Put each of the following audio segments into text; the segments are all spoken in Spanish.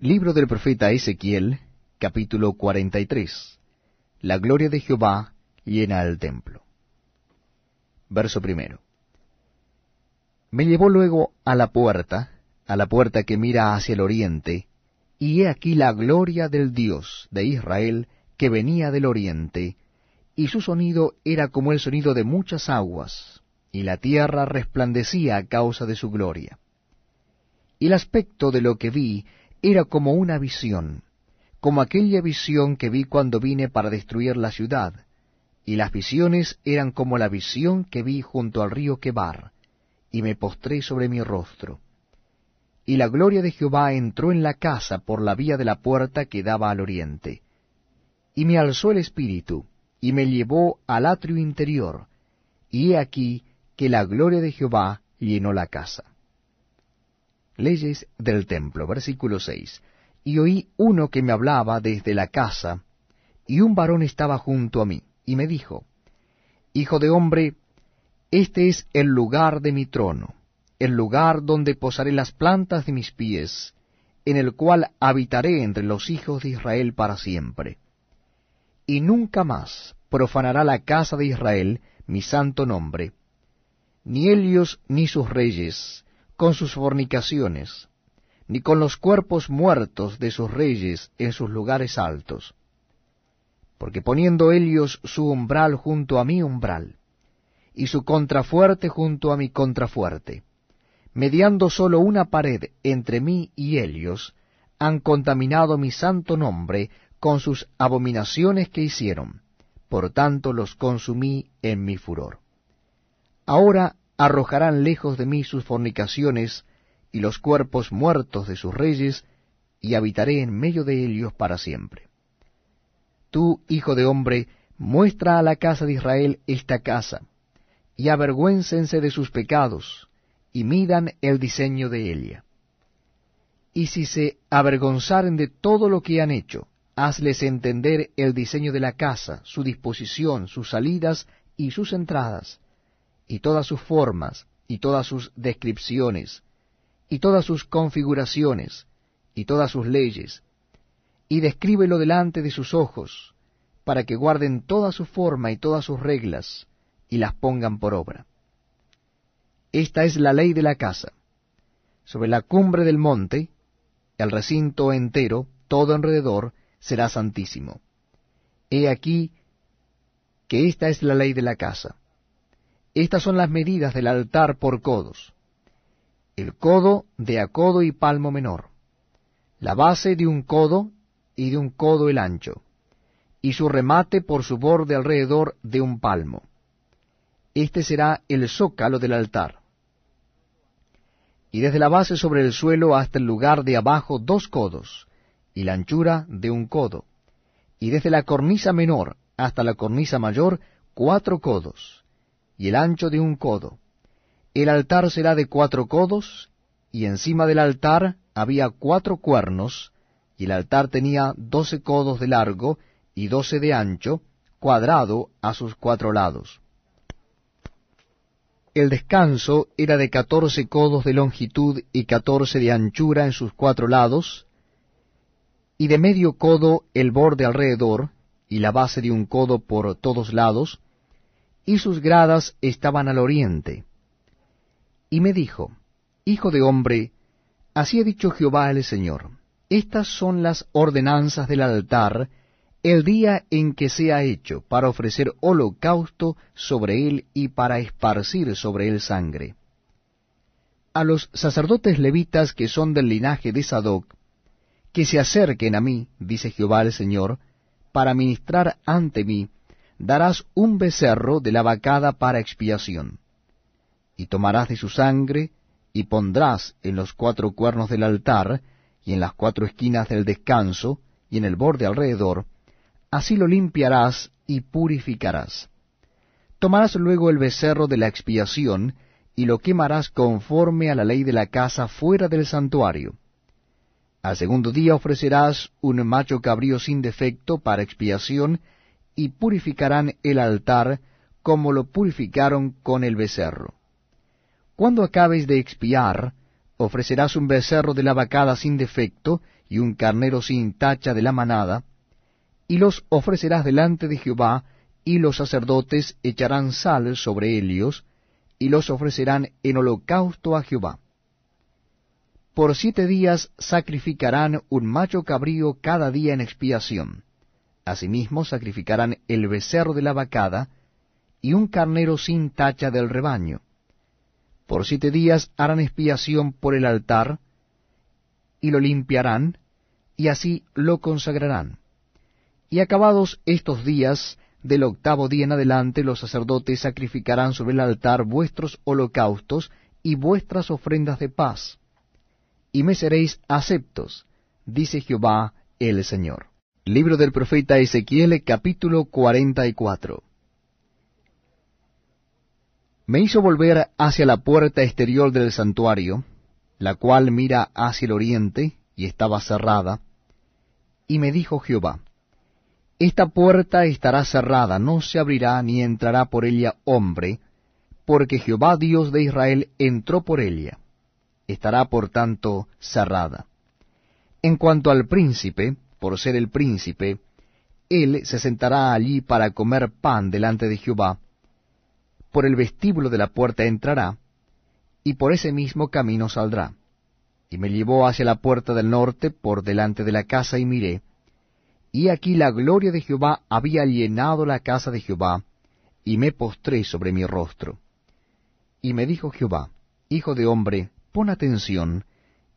Libro del profeta Ezequiel, capítulo 43. La gloria de Jehová llena el templo. Verso primero. Me llevó luego a la puerta, a la puerta que mira hacia el oriente, y he aquí la gloria del Dios de Israel que venía del oriente, y su sonido era como el sonido de muchas aguas, y la tierra resplandecía a causa de su gloria. Y el aspecto de lo que vi era como una visión, como aquella visión que vi cuando vine para destruir la ciudad, y las visiones eran como la visión que vi junto al río Quebar, y me postré sobre mi rostro. Y la gloria de Jehová entró en la casa por la vía de la puerta que daba al oriente. Y me alzó el espíritu, y me llevó al atrio interior, y he aquí que la gloria de Jehová llenó la casa. Leyes del templo, versículo 6. Y oí uno que me hablaba desde la casa, y un varón estaba junto a mí, y me dijo, Hijo de hombre, este es el lugar de mi trono, el lugar donde posaré las plantas de mis pies, en el cual habitaré entre los hijos de Israel para siempre. Y nunca más profanará la casa de Israel mi santo nombre, ni ellos ni sus reyes, con sus fornicaciones, ni con los cuerpos muertos de sus reyes en sus lugares altos. Porque poniendo ellos su umbral junto a mi umbral, y su contrafuerte junto a mi contrafuerte, mediando sólo una pared entre mí y ellos, han contaminado mi santo nombre con sus abominaciones que hicieron, por tanto los consumí en mi furor. Ahora arrojarán lejos de mí sus fornicaciones y los cuerpos muertos de sus reyes, y habitaré en medio de ellos para siempre. Tú, hijo de hombre, muestra a la casa de Israel esta casa, y avergüéncense de sus pecados, y midan el diseño de ella. Y si se avergonzaren de todo lo que han hecho, hazles entender el diseño de la casa, su disposición, sus salidas y sus entradas, y todas sus formas, y todas sus descripciones, y todas sus configuraciones, y todas sus leyes, y descríbelo delante de sus ojos, para que guarden toda su forma y todas sus reglas, y las pongan por obra. Esta es la ley de la casa. Sobre la cumbre del monte, el recinto entero, todo alrededor, será santísimo. He aquí que esta es la ley de la casa. Estas son las medidas del altar por codos. El codo de a codo y palmo menor. La base de un codo y de un codo el ancho. Y su remate por su borde alrededor de un palmo. Este será el zócalo del altar. Y desde la base sobre el suelo hasta el lugar de abajo dos codos, y la anchura de un codo. Y desde la cornisa menor hasta la cornisa mayor cuatro codos y el ancho de un codo. El altar será de cuatro codos, y encima del altar había cuatro cuernos, y el altar tenía doce codos de largo y doce de ancho, cuadrado a sus cuatro lados. El descanso era de catorce codos de longitud y catorce de anchura en sus cuatro lados, y de medio codo el borde alrededor, y la base de un codo por todos lados, y sus gradas estaban al oriente. Y me dijo, Hijo de hombre, así ha dicho Jehová el Señor, estas son las ordenanzas del altar, el día en que sea hecho, para ofrecer holocausto sobre él y para esparcir sobre él sangre. A los sacerdotes levitas que son del linaje de Sadoc, que se acerquen a mí, dice Jehová el Señor, para ministrar ante mí, darás un becerro de la vacada para expiación. Y tomarás de su sangre, y pondrás en los cuatro cuernos del altar, y en las cuatro esquinas del descanso, y en el borde alrededor, así lo limpiarás y purificarás. Tomarás luego el becerro de la expiación, y lo quemarás conforme a la ley de la casa fuera del santuario. Al segundo día ofrecerás un macho cabrío sin defecto para expiación, y purificarán el altar como lo purificaron con el becerro. Cuando acabes de expiar, ofrecerás un becerro de la vacada sin defecto, y un carnero sin tacha de la manada, y los ofrecerás delante de Jehová, y los sacerdotes echarán sal sobre ellos, y los ofrecerán en holocausto a Jehová. Por siete días sacrificarán un macho cabrío cada día en expiación. Asimismo sacrificarán el becerro de la vacada, y un carnero sin tacha del rebaño. Por siete días harán expiación por el altar, y lo limpiarán, y así lo consagrarán. Y acabados estos días, del octavo día en adelante, los sacerdotes sacrificarán sobre el altar vuestros holocaustos y vuestras ofrendas de paz y me seréis aceptos, dice Jehová el Señor. Libro del profeta Ezequiel capítulo 44 Me hizo volver hacia la puerta exterior del santuario, la cual mira hacia el oriente, y estaba cerrada, y me dijo Jehová, Esta puerta estará cerrada, no se abrirá ni entrará por ella hombre, porque Jehová Dios de Israel entró por ella estará por tanto cerrada. En cuanto al príncipe, por ser el príncipe, él se sentará allí para comer pan delante de Jehová, por el vestíbulo de la puerta entrará, y por ese mismo camino saldrá. Y me llevó hacia la puerta del norte por delante de la casa y miré, y aquí la gloria de Jehová había llenado la casa de Jehová, y me postré sobre mi rostro. Y me dijo Jehová, Hijo de hombre, pon atención,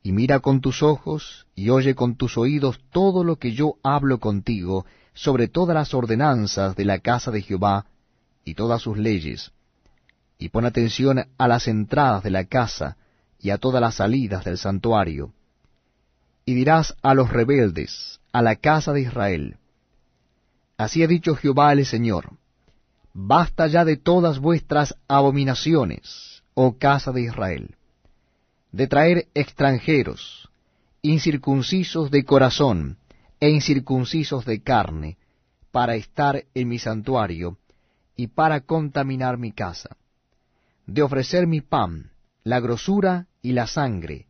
y mira con tus ojos, y oye con tus oídos todo lo que yo hablo contigo sobre todas las ordenanzas de la casa de Jehová, y todas sus leyes. Y pon atención a las entradas de la casa, y a todas las salidas del santuario. Y dirás a los rebeldes, a la casa de Israel, Así ha dicho Jehová el Señor, Basta ya de todas vuestras abominaciones, oh casa de Israel de traer extranjeros, incircuncisos de corazón e incircuncisos de carne, para estar en mi santuario y para contaminar mi casa, de ofrecer mi pan, la grosura y la sangre,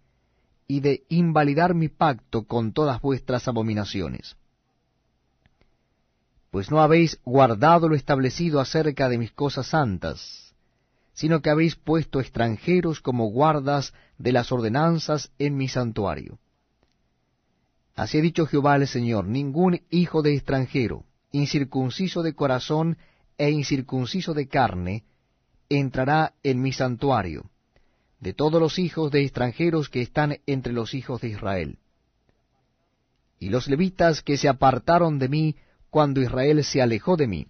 y de invalidar mi pacto con todas vuestras abominaciones. Pues no habéis guardado lo establecido acerca de mis cosas santas, sino que habéis puesto extranjeros como guardas de las ordenanzas en mi santuario. Así ha dicho Jehová el Señor, ningún hijo de extranjero, incircunciso de corazón e incircunciso de carne, entrará en mi santuario, de todos los hijos de extranjeros que están entre los hijos de Israel. Y los levitas que se apartaron de mí cuando Israel se alejó de mí,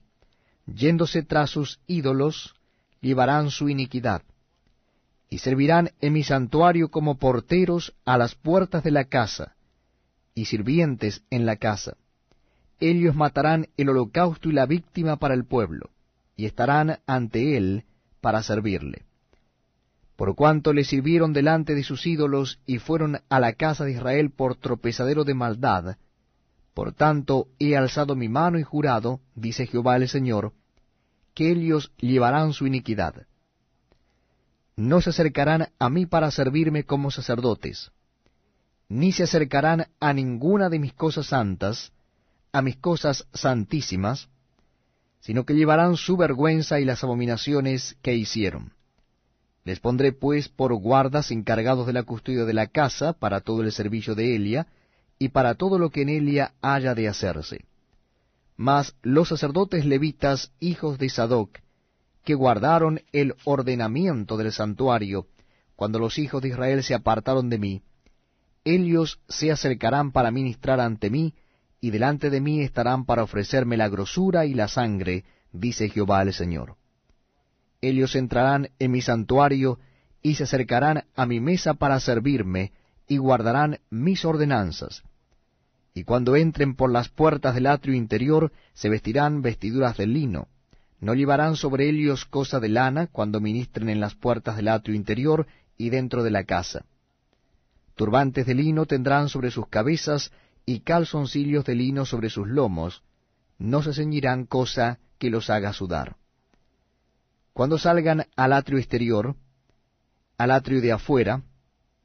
yéndose tras sus ídolos, llevarán su iniquidad, y servirán en mi santuario como porteros a las puertas de la casa, y sirvientes en la casa. Ellos matarán el holocausto y la víctima para el pueblo, y estarán ante él para servirle. Por cuanto le sirvieron delante de sus ídolos y fueron a la casa de Israel por tropezadero de maldad, por tanto he alzado mi mano y jurado, dice Jehová el Señor, que ellos llevarán su iniquidad. No se acercarán a mí para servirme como sacerdotes, ni se acercarán a ninguna de mis cosas santas, a mis cosas santísimas, sino que llevarán su vergüenza y las abominaciones que hicieron. Les pondré pues por guardas encargados de la custodia de la casa para todo el servicio de Elia, y para todo lo que en Elia haya de hacerse. Mas los sacerdotes levitas, hijos de Sadoc, que guardaron el ordenamiento del santuario, cuando los hijos de Israel se apartaron de mí, ellos se acercarán para ministrar ante mí, y delante de mí estarán para ofrecerme la grosura y la sangre, dice Jehová el Señor. Ellos entrarán en mi santuario, y se acercarán a mi mesa para servirme, y guardarán mis ordenanzas y cuando entren por las puertas del atrio interior, se vestirán vestiduras de lino. No llevarán sobre ellos cosa de lana cuando ministren en las puertas del atrio interior y dentro de la casa. Turbantes de lino tendrán sobre sus cabezas y calzoncillos de lino sobre sus lomos. No se ceñirán cosa que los haga sudar. Cuando salgan al atrio exterior, al atrio de afuera,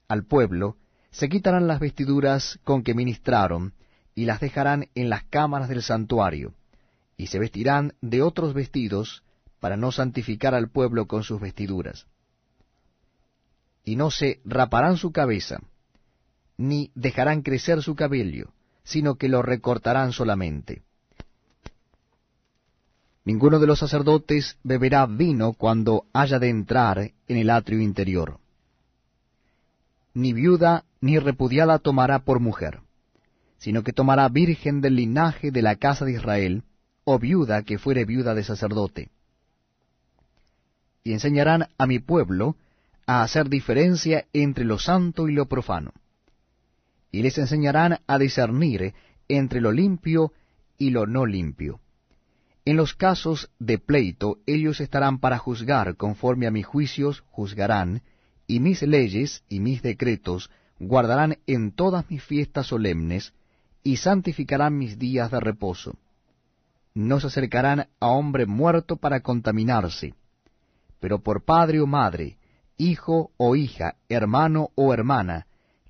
al pueblo, se quitarán las vestiduras con que ministraron, y las dejarán en las cámaras del santuario, y se vestirán de otros vestidos, para no santificar al pueblo con sus vestiduras. Y no se raparán su cabeza, ni dejarán crecer su cabello, sino que lo recortarán solamente. Ninguno de los sacerdotes beberá vino cuando haya de entrar en el atrio interior. Ni viuda ni repudiada tomará por mujer, sino que tomará virgen del linaje de la casa de Israel, o viuda que fuere viuda de sacerdote. Y enseñarán a mi pueblo a hacer diferencia entre lo santo y lo profano. Y les enseñarán a discernir entre lo limpio y lo no limpio en los casos de pleito ellos estarán para juzgar, conforme a mis juicios juzgarán, y mis leyes y mis decretos guardarán en todas mis fiestas solemnes, y santificarán mis días de reposo. No se acercarán a hombre muerto para contaminarse, pero por padre o madre, hijo o hija, hermano o hermana,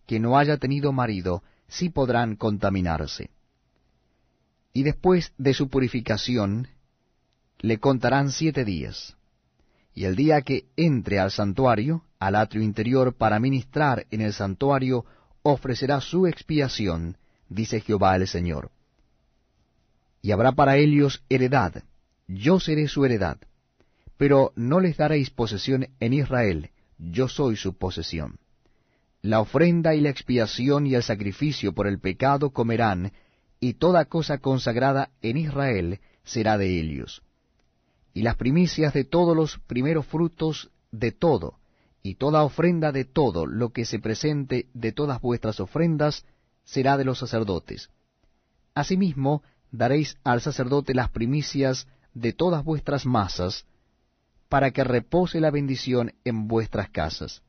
que no haya tenido marido, sí podrán contaminarse y después de su purificación le contarán siete días. Y el día que entre al santuario, al atrio interior, para ministrar en el santuario, ofrecerá su expiación, dice Jehová el Señor. Y habrá para ellos heredad, yo seré su heredad, pero no les daréis posesión en Israel, yo soy su posesión. La ofrenda y la expiación y el sacrificio por el pecado comerán, y toda cosa consagrada en Israel será de ellos. Y las primicias de todos los primeros frutos de todo, y toda ofrenda de todo lo que se presente de todas vuestras ofrendas, será de los sacerdotes. Asimismo, daréis al sacerdote las primicias de todas vuestras masas, para que repose la bendición en vuestras casas.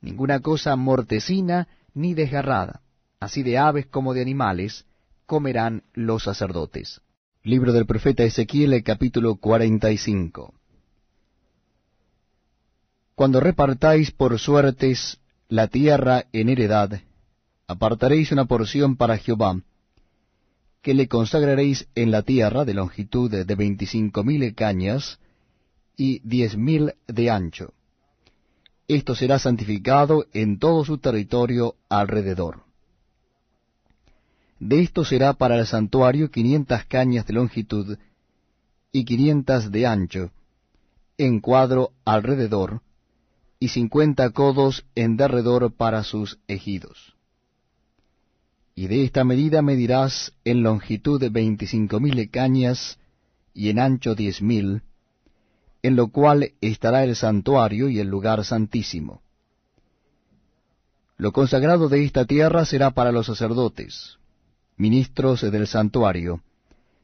Ninguna cosa mortecina ni desgarrada, así de aves como de animales, comerán los sacerdotes. Libro del profeta Ezequiel, capítulo 45. Cuando repartáis por suertes la tierra en heredad, apartaréis una porción para Jehová, que le consagraréis en la tierra de longitud de veinticinco mil cañas y diez mil de ancho. Esto será santificado en todo su territorio alrededor. De esto será para el santuario quinientas cañas de longitud y quinientas de ancho, en cuadro alrededor, y cincuenta codos en derredor para sus ejidos. Y de esta medida medirás en longitud de veinticinco mil cañas y en ancho diez mil, en lo cual estará el santuario y el lugar santísimo. Lo consagrado de esta tierra será para los sacerdotes, ministros del santuario,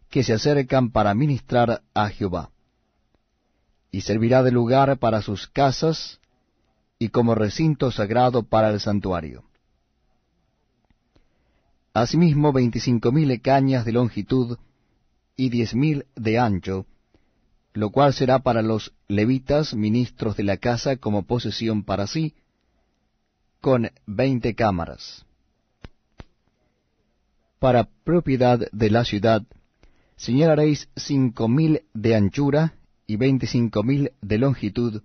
que se acercan para ministrar a Jehová. Y servirá de lugar para sus casas y como recinto sagrado para el santuario. Asimismo veinticinco mil cañas de longitud y diez mil de ancho, lo cual será para los levitas, ministros de la casa, como posesión para sí, con veinte cámaras para propiedad de la ciudad, señalaréis cinco mil de anchura y veinticinco mil de longitud,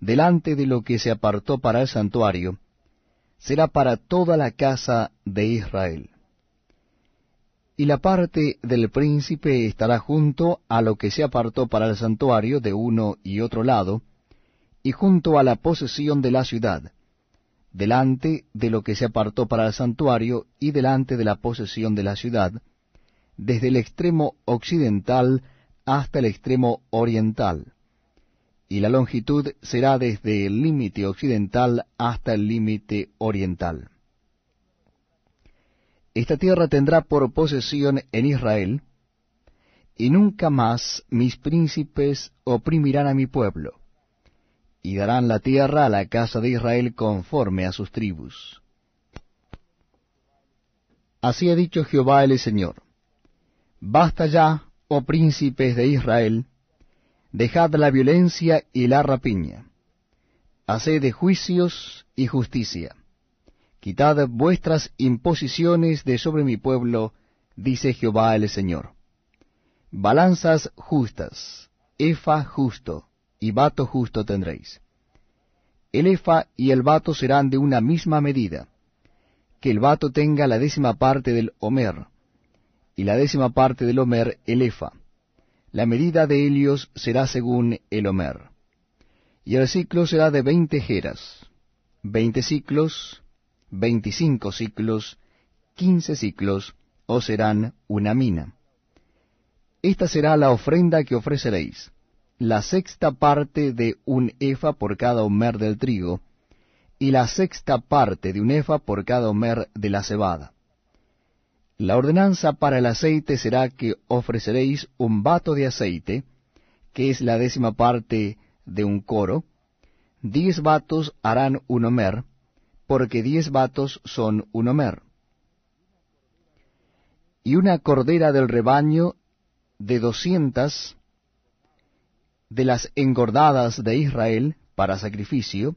delante de lo que se apartó para el santuario, será para toda la casa de Israel. Y la parte del príncipe estará junto a lo que se apartó para el santuario de uno y otro lado, y junto a la posesión de la ciudad, delante de lo que se apartó para el santuario y delante de la posesión de la ciudad, desde el extremo occidental hasta el extremo oriental, y la longitud será desde el límite occidental hasta el límite oriental. Esta tierra tendrá por posesión en Israel, y nunca más mis príncipes oprimirán a mi pueblo y darán la tierra a la casa de Israel conforme a sus tribus. Así ha dicho Jehová el Señor. Basta ya, oh príncipes de Israel, dejad la violencia y la rapiña, haced juicios y justicia, Quitad vuestras imposiciones de sobre mi pueblo, dice Jehová el Señor. Balanzas justas, efa justo, y vato justo tendréis. El efa y el vato serán de una misma medida, que el vato tenga la décima parte del homer, y la décima parte del homer el efa. La medida de Helios será según el homer. Y el ciclo será de veinte jeras, veinte ciclos, veinticinco ciclos, quince ciclos, o serán una mina. Esta será la ofrenda que ofreceréis, la sexta parte de un efa por cada homer del trigo, y la sexta parte de un efa por cada homer de la cebada. La ordenanza para el aceite será que ofreceréis un vato de aceite, que es la décima parte de un coro, diez vatos harán un homer, porque diez vatos son un homer. Y una cordera del rebaño de doscientas de las engordadas de Israel para sacrificio,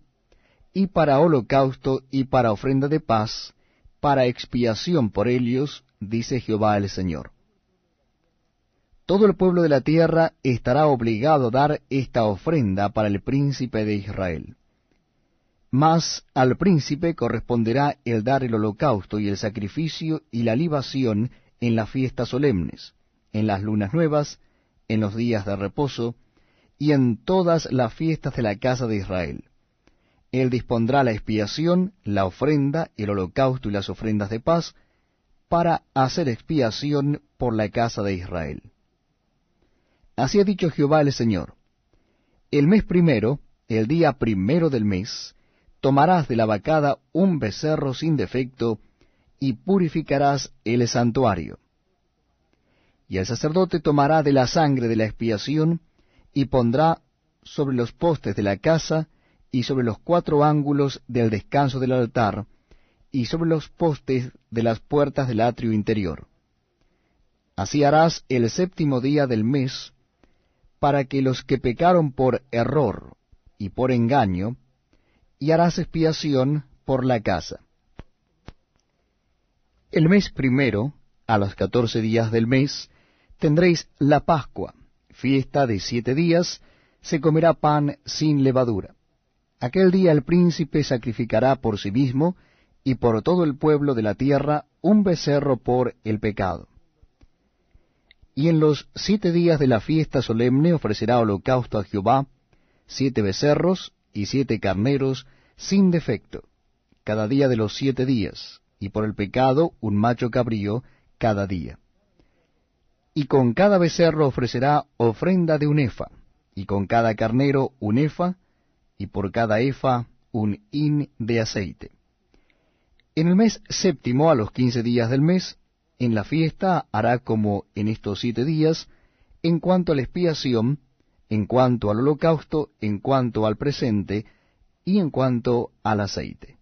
y para holocausto y para ofrenda de paz, para expiación por ellos, dice Jehová el Señor. Todo el pueblo de la tierra estará obligado a dar esta ofrenda para el príncipe de Israel. Mas al príncipe corresponderá el dar el holocausto y el sacrificio y la libación en las fiestas solemnes, en las lunas nuevas, en los días de reposo, y en todas las fiestas de la casa de Israel. Él dispondrá la expiación, la ofrenda, el holocausto y las ofrendas de paz, para hacer expiación por la casa de Israel. Así ha dicho Jehová el Señor. El mes primero, el día primero del mes, tomarás de la vacada un becerro sin defecto, y purificarás el santuario. Y el sacerdote tomará de la sangre de la expiación, y pondrá sobre los postes de la casa, y sobre los cuatro ángulos del descanso del altar, y sobre los postes de las puertas del atrio interior. Así harás el séptimo día del mes, para que los que pecaron por error y por engaño, y harás expiación por la casa. El mes primero, a los catorce días del mes, tendréis la Pascua, fiesta de siete días, se comerá pan sin levadura. Aquel día el príncipe sacrificará por sí mismo y por todo el pueblo de la tierra un becerro por el pecado. Y en los siete días de la fiesta solemne ofrecerá holocausto a Jehová, siete becerros y siete carneros sin defecto, cada día de los siete días, y por el pecado un macho cabrío cada día. Y con cada becerro ofrecerá ofrenda de un efa, y con cada carnero un efa, y por cada efa un hin de aceite. En el mes séptimo, a los quince días del mes, en la fiesta hará como en estos siete días, en cuanto a la expiación, en cuanto al holocausto, en cuanto al presente, y en cuanto al aceite.